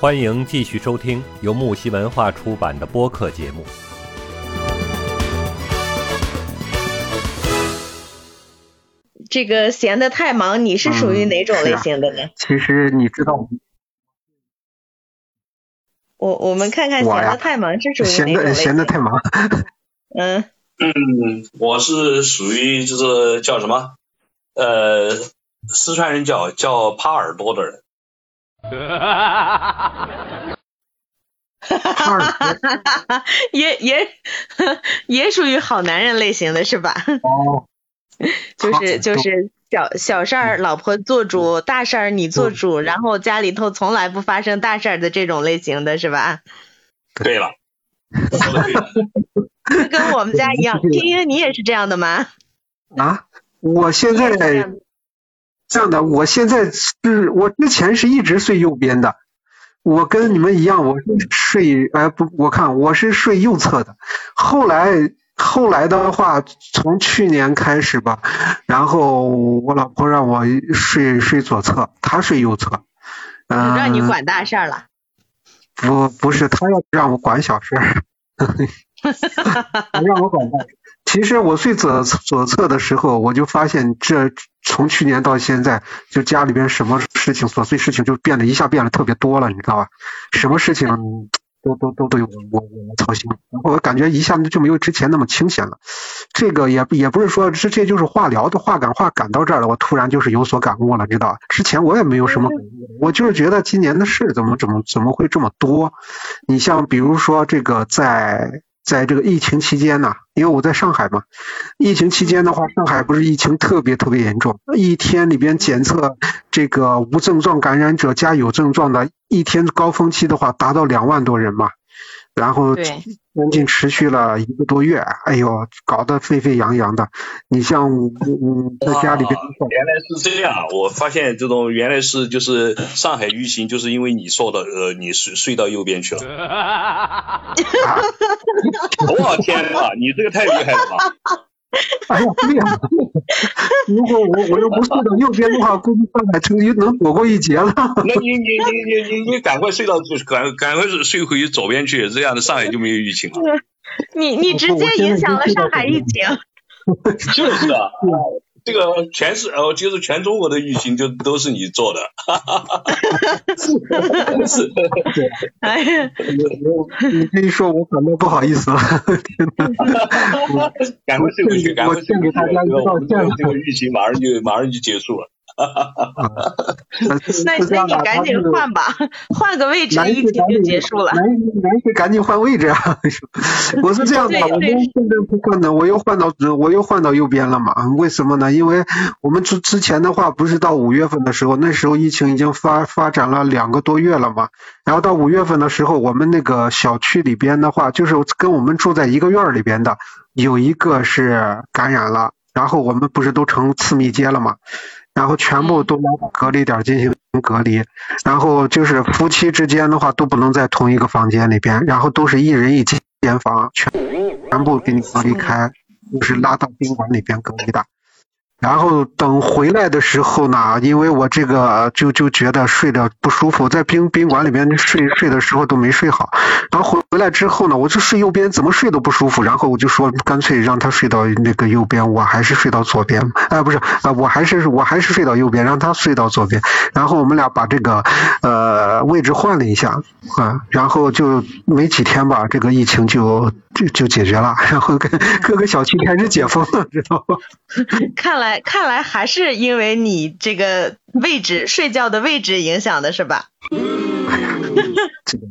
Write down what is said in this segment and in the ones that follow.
欢迎继续收听由木西文化出版的播客节目。这个闲的太忙，你是属于哪种类型的呢？其实你知道，我我们看看闲的太忙是属于闲的哪种类型？闲的太忙，嗯，嗯，我是属于就是叫什么？呃，四川人叫叫耙耳朵的人。也也 也属于好男人类型的是吧？哦，就是就是小小事儿老婆做主，大事儿你做主，然后家里头从来不发生大事儿的这种类型的是吧？对了，跟我们家一样，听听你也是这样的吗？啊，我现在这样的我现在是我之前是一直睡右边的，我跟你们一样，我是睡哎不，我看我是睡右侧的，后来后来的话，从去年开始吧，然后我老婆让我睡睡左侧，她睡右侧，嗯、让你管大事儿了。不不是，她要让我管小事儿，让我管大事。其实我最左左侧的时候，我就发现这从去年到现在，就家里边什么事情琐碎事情就变得一下变得特别多了，你知道吧？什么事情都都都都有我我操心，然后我感觉一下子就没有之前那么清闲了。这个也也不是说这这就是化疗的话赶话赶到这儿了，我突然就是有所感悟了，知道吧？之前我也没有什么感悟，我就是觉得今年的事怎么怎么怎么会这么多？你像比如说这个在在这个疫情期间呢，因为我在上海嘛，疫情期间的话，上海不是疫情特别特别严重，一天里边检测这个无症状感染者加有症状的，一天高峰期的话达到两万多人嘛，然后将近持续了一个多月，哎呦，搞得沸沸扬扬的。你像嗯，在家里边啊原来是这样，我发现这种原来是就是上海疫情，就是因为你说的呃，你睡睡到右边去了。我天呐，你这个太厉害了吧！哎呀，对呀，如果我我又不睡到右边的话，估计上海城就能躲过一劫了。那你你你你你你赶快睡到赶赶快睡回左边去，这样的上海就没有疫情了。你你直接影响了上海疫情。就是啊，这个全是呃，就是全中国的疫情就都是你做的，是哎呀，你这一说，我感到不好意思了。赶快退回去，赶快睡回去，我先给大家一个道歉了这个疫情马上就马上就结束了。那那你赶紧换吧，换个位置，疫情就结束了。男男士赶紧换位置啊！我是这样的，我们现在不换的，我又换到我又换到右边了嘛？为什么呢？因为我们之之前的话，不是到五月份的时候，那时候疫情已经发发展了两个多月了嘛。然后到五月份的时候，我们那个小区里边的话，就是跟我们住在一个院里边的，有一个是感染了，然后我们不是都成次密接了嘛？然后全部都来隔离点进行隔离，然后就是夫妻之间的话都不能在同一个房间里边，然后都是一人一间房，全全部给你隔离开，就是拉到宾馆里边隔离的。然后等回来的时候呢，因为我这个就就觉得睡得不舒服，在宾宾馆里边睡睡的时候都没睡好，然后回来之后呢，我就睡右边，怎么睡都不舒服，然后我就说干脆让他睡到那个右边，我还是睡到左边，哎、不是啊、我还是我还是睡到右边，让他睡到左边，然后我们俩把这个呃位置换了一下啊，然后就没几天吧，这个疫情就就就解决了，然后跟各个小区开始解封了，知道吧？看来看来还是因为你这个位置睡觉的位置影响的是吧？这个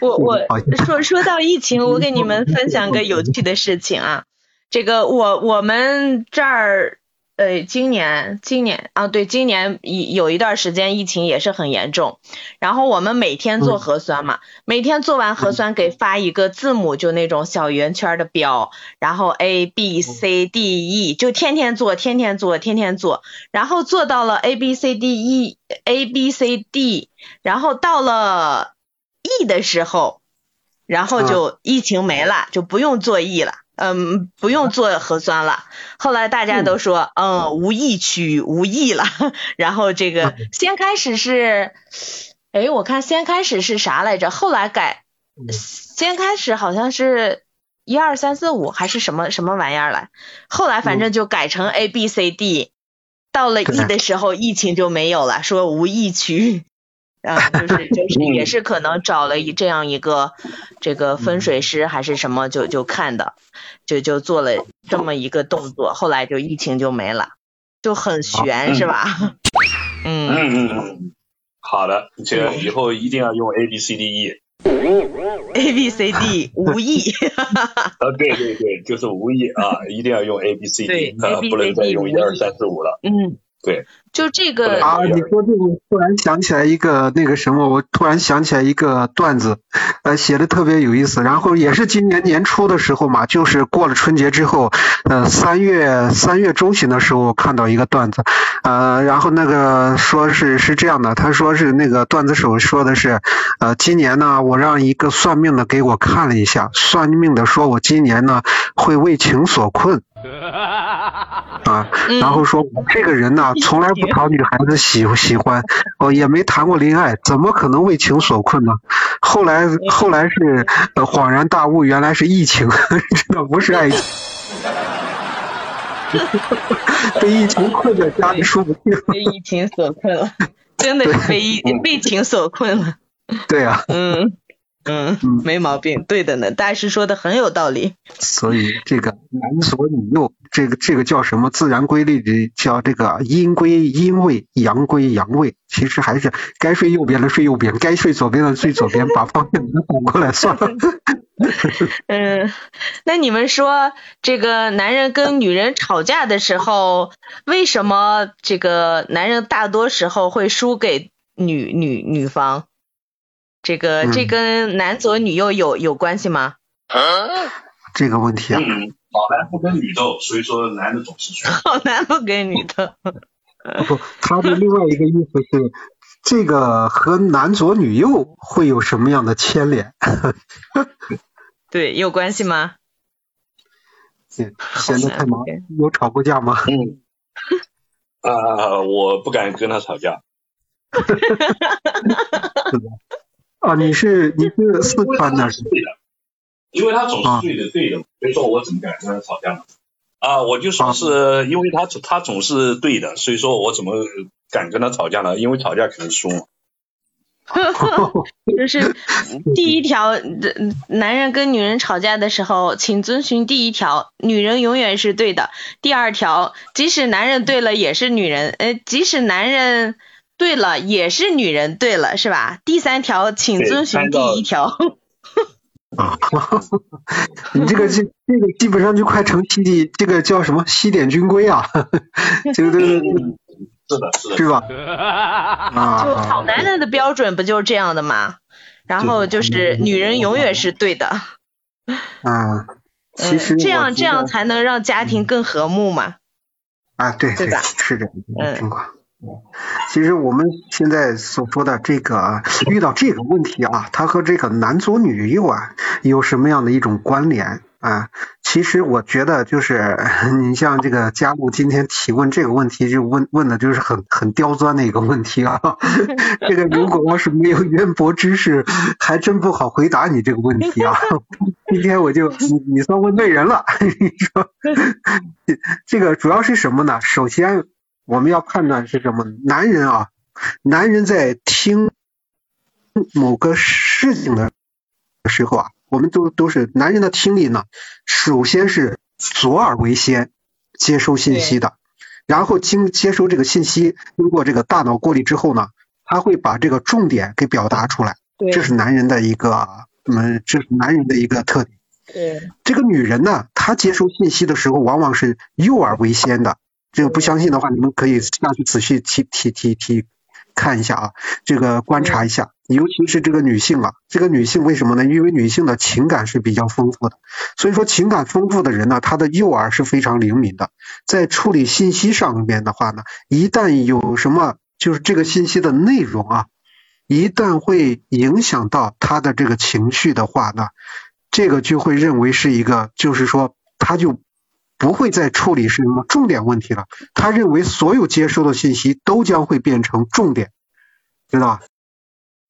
我我说说到疫情，我给你们分享个有趣的事情啊。这个我我们这儿呃，今年今年啊，对，今年一有一段时间疫情也是很严重，然后我们每天做核酸嘛，每天做完核酸给发一个字母，就那种小圆圈的标，然后 A B C D E 就天天做，天天做，天天做，然后做到了 A B C D E A B C D，然后到了 E 的时候，然后就疫情没了，就不用做 E 了。嗯，不用做核酸了。后来大家都说，嗯，无疫区无疫了。然后这个先开始是，哎，我看先开始是啥来着？后来改，先开始好像是一二三四五还是什么什么玩意儿来？后来反正就改成 A B C D，到了 E 的时候疫情就没有了，说无疫区。啊，就是就 是也是可能找了一这样一个这个风水师还是什么，就就看的，就就做了这么一个动作，后来就疫情就没了，就很悬是吧？嗯嗯嗯，好的，这个以后一定要用 A B C D E。A B C D 无意。啊，对对对，就是无意啊，一定要用 A B C D，啊，不能再用一二三四五了。嗯。对，就这个啊，你说这个，突然想起来一个那个什么，我突然想起来一个段子，呃，写的特别有意思。然后也是今年年初的时候嘛，就是过了春节之后，呃，三月三月中旬的时候看到一个段子，呃，然后那个说是是这样的，他说是那个段子手说的是，呃，今年呢，我让一个算命的给我看了一下，算命的说我今年呢会为情所困。啊，然后说我这个人呢，从来不讨女孩子喜喜欢，哦，也没谈过恋爱，怎么可能为情所困呢？后来后来是恍然大悟，原来是疫情，真的不是爱情，被疫情困在家里说不定。被疫情所困了，真的是被疫被情所困了。对啊。嗯。嗯，没毛病，对的呢，大师说的很有道理。所以这个男左女右，这个这个叫什么？自然规律的叫这个阴归阴位，阳归阳位。其实还是该睡右边的睡右边，该睡左边的睡左边，把方向反过来算了。嗯，那你们说这个男人跟女人吵架的时候，为什么这个男人大多时候会输给女女女方？这个这跟男左女右有有关系吗？这个问题啊，好男不跟女斗，所以说男的总是输。好男不跟女斗。不，他的另外一个意思是，这个和男左女右会有什么样的牵连？对，有关系吗？闲得太忙，有吵过架吗？嗯。啊，我不敢跟他吵架。是的。啊，你是你是四川的，是对的，因为他总是对的对的，所以说我怎么敢跟他吵架呢？啊，我就说是因为他他总是对的，所以说我怎么敢跟他吵架呢？因为吵架肯定输嘛。就是第一条，男人跟女人吵架的时候，请遵循第一条，女人永远是对的。第二条，即使男人对了，也是女人，呃，即使男人。对了，也是女人。对了，是吧？第三条，请遵循第一条。啊，你这个这这个基本上就快成西点，这个叫什么西点军规啊？这个这个是的，是的，对吧？啊，就好男人的标准不就是这样的吗？然后就是女人永远是对的。啊，其实这样这样才能让家庭更和睦嘛。啊，对对吧？是这种情况。其实我们现在所说的这个遇到这个问题啊，它和这个男左女右啊有什么样的一种关联啊？其实我觉得就是 你像这个佳璐今天提问这个问题，就问问的就是很很刁钻的一个问题啊。这个如果要是没有渊博知识，还真不好回答你这个问题啊。今天我就你你算问对人了。你说这个主要是什么呢？首先。我们要判断是什么？男人啊，男人在听某个事情的时候啊，我们都都是男人的听力呢，首先是左耳为先接收信息的，然后经接收这个信息，经过这个大脑过滤之后呢，他会把这个重点给表达出来。这是男人的一个，嗯，这是男人的一个特点。对。这个女人呢，她接收信息的时候，往往是右耳为先的。这个不相信的话，你们可以下去仔细提提提提看一下啊，这个观察一下，尤其是这个女性啊，这个女性为什么呢？因为女性的情感是比较丰富的，所以说情感丰富的人呢，她的右耳是非常灵敏的，在处理信息上面的话呢，一旦有什么就是这个信息的内容啊，一旦会影响到她的这个情绪的话呢，这个就会认为是一个，就是说她就。不会再处理什么重点问题了。他认为所有接收的信息都将会变成重点，知道吧？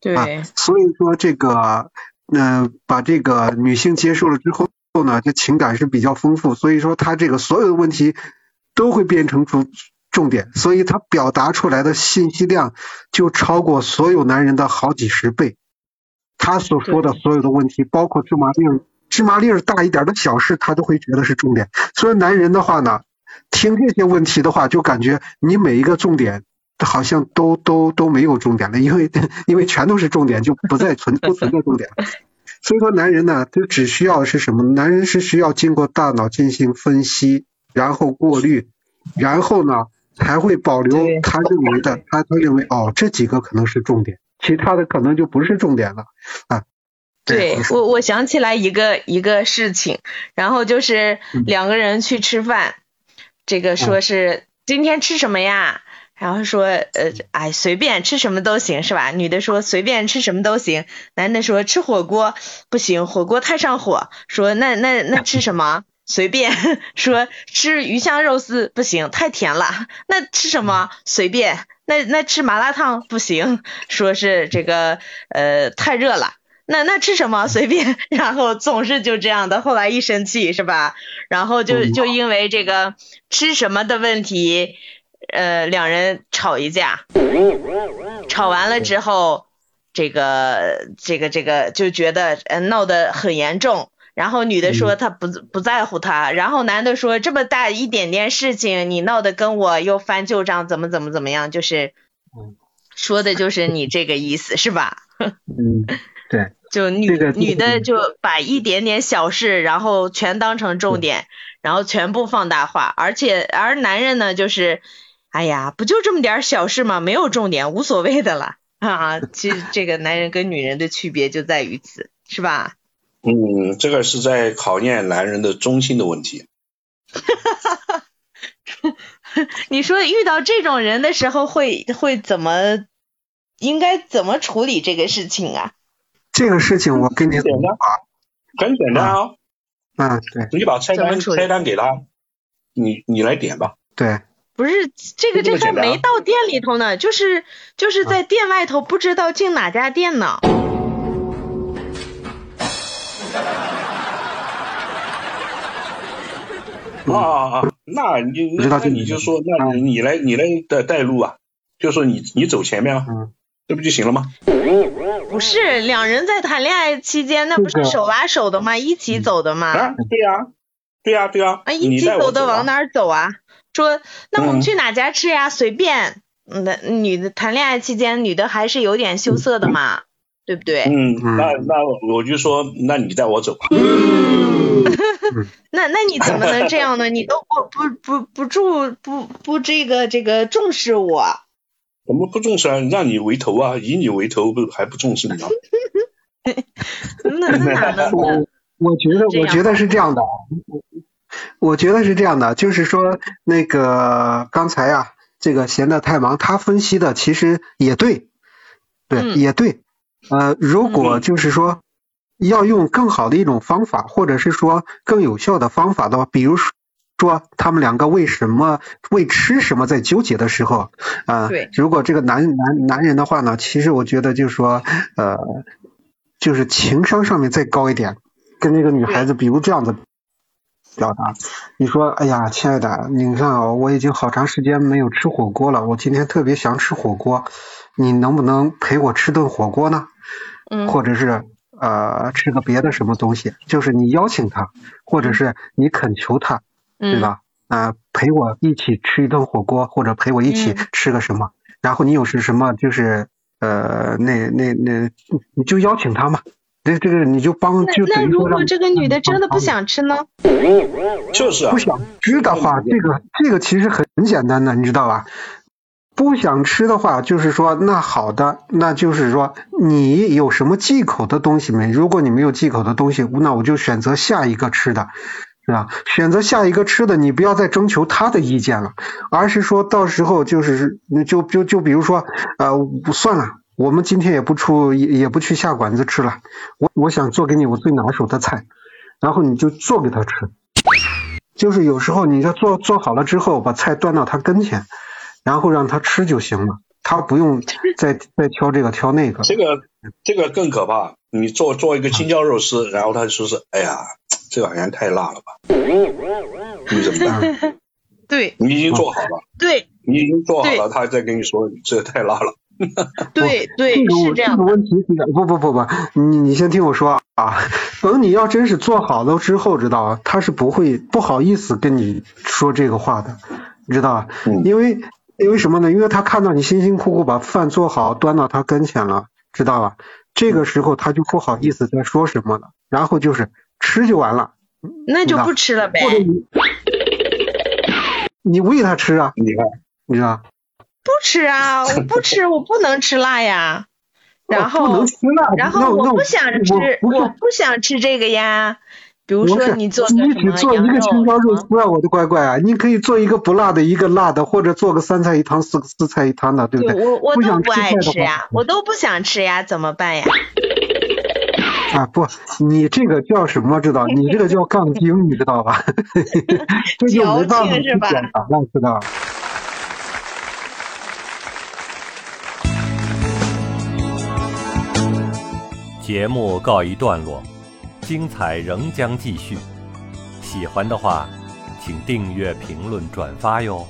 对，所以说这个，嗯、把这个女性接受了之后呢，这情感是比较丰富，所以说他这个所有的问题都会变成重重点，所以他表达出来的信息量就超过所有男人的好几十倍。他所说的所有的问题，包括芝麻粒儿、芝麻粒儿大一点的小事，他都会觉得是重点。所以男人的话呢，听这些问题的话，就感觉你每一个重点好像都都都没有重点了，因为因为全都是重点，就不再存不存在重点。所以说，男人呢，就只需要是什么？男人是需要经过大脑进行分析，然后过滤，然后呢才会保留他认为的，他他认为哦这几个可能是重点，其他的可能就不是重点了啊。对我，我想起来一个一个事情，然后就是嗯两个人去吃饭，这个说是今天吃什么呀？然后说呃，哎，随便吃什么都行，是吧？女的说随便吃什么都行，男的说吃火锅不行，火锅太上火。说那那那吃什么？随便 说吃鱼香肉丝不行，太甜了。那吃什么？随便。那那吃麻辣烫不行，说是这个呃太热了。那那吃什么？随便，然后总是就这样的，后来一生气是吧？然后就嗯。就因为这个吃什么的问题，呃，两人吵一架，吵完了之后，这个这个这个就觉得呃闹得很严重。然后女的说她不不在乎他，然后男的说这么大一点点事情，你闹得跟我又翻旧账，怎么怎么怎么样，就是嗯。说的就是你这个意思是吧？嗯，对，就女、这个女的就把一点点小事，然后全当成重点，然后全部放大化，而且而男人呢，就是，哎呀，不就这么点小事吗？没有重点，无所谓的了 啊。其实这个男人跟女人的区别就在于此，是吧？嗯，这个是在考验男人的忠心的问题。你说遇到这种人的时候会会怎么，应该怎么处理这个事情啊？这个事情我跟你很简单，很简单啊，嗯，对。你把菜单菜单给他，你你来点吧。对，不是这个，这还没到店里头呢，就是就是在店外头，不知道进哪家店呢。嗯。啊啊啊！那你那你就说，那你你来你来带带路啊，就说你你走前面啊，嗯，这不就行了吗？不是，两人在谈恋爱期间，那不是手拉手的吗？一起走的吗？啊，对呀，对呀，对呀，啊，一起走的啊往哪儿走啊？说那我们嗯去哪家吃呀？随便。嗯那女的谈恋爱期间，女的还是有点羞涩的嘛，对不对？嗯，嗯那那我就说，那你带我走吧。那那你怎么能这样呢？你都不不不不注不不这个这个重视我，我们不重视啊，让你为头啊，以你为头，不还不重视你吗？那那哪能？我我觉得我觉得是这样的，我觉得是这样的，就是说那个刚才啊、这个闲的太忙，他分析的其实也对，对，也对。呃，如果就是说要用更好的一种方法，或者是说更有效的方法的话，比如说说。他们两个为什么为吃什么在纠结的时候，啊、对如果这个男男男人的话呢，其实我觉得就是说，呃，就是情商上面再高一点，跟这个女孩子，比如这样子表达，你说，哎呀，亲爱的，你看啊，我已经好长时间没有吃火锅了，我今天特别想吃火锅，你能不能陪我吃顿火锅呢？嗯或者是呃吃个别的什么东西，就是你邀请他，或者是你恳求他，对嗯吧？啊、陪我一起吃一顿火锅，或者陪我一起嗯吃个什么，然后你有是什么就是呃那那那你就邀请他嘛，这这个你就帮就那如等于说让果这个女的真的不想吃呢？就是啊不，想吃的话，这个这个其实很简单的，你知道吧？不想吃的话，就是说，那好的，那就是说，你有什么忌口的东西没？如果你没有忌口的东西，那我就选择下一个吃的，是吧？选择下一个吃的，你不要再征求他的意见了，而是说到时候就是，就就就比如说，呃，算了，我们今天也不出也也不去下馆子吃了，我我想做给你我最拿手的菜，然后你就做给他吃。就是有时候你要做做好了之后，把菜端到他跟前，然后让他吃就行了。他不用再再挑这个挑那个。这个这个更可怕，你做做一个青椒肉丝，然后他就说是，哎呀，这个好像太辣了吧？你怎么办？对，你已经做好了，对，你已经做好了，他再跟你说这个太辣了。对 对，是这样。这个问题是不不不不，你你先听我说啊，等你要真是做好了之后，知道他是不会不好意思跟你说这个话的，知道吧？因为因为什么呢？因为他看到你辛辛苦苦把饭做好，端到他跟前了，知道吧？这个时候他就不好意思再说什么了，然后就是吃就完了。那就不吃了呗。你喂它吃啊？你看，你知道？不吃啊！我不吃，我不能吃辣呀。然后，然后我不想吃，我不想吃这个呀。比如说你做你只做一个青椒肉丝啊，我的乖乖啊！你可以做一个不辣的，一个辣的，或者做个三菜一汤、四四菜一汤的，对不对？我我都不爱吃呀，我都不想吃呀，怎么办呀？啊不，你这个叫什么？知道？你这个叫杠精，你知道吧？这就没办法去表达了，知道？节目告一段落，精彩仍将继续。喜欢的话，请订阅、评论、转发哟。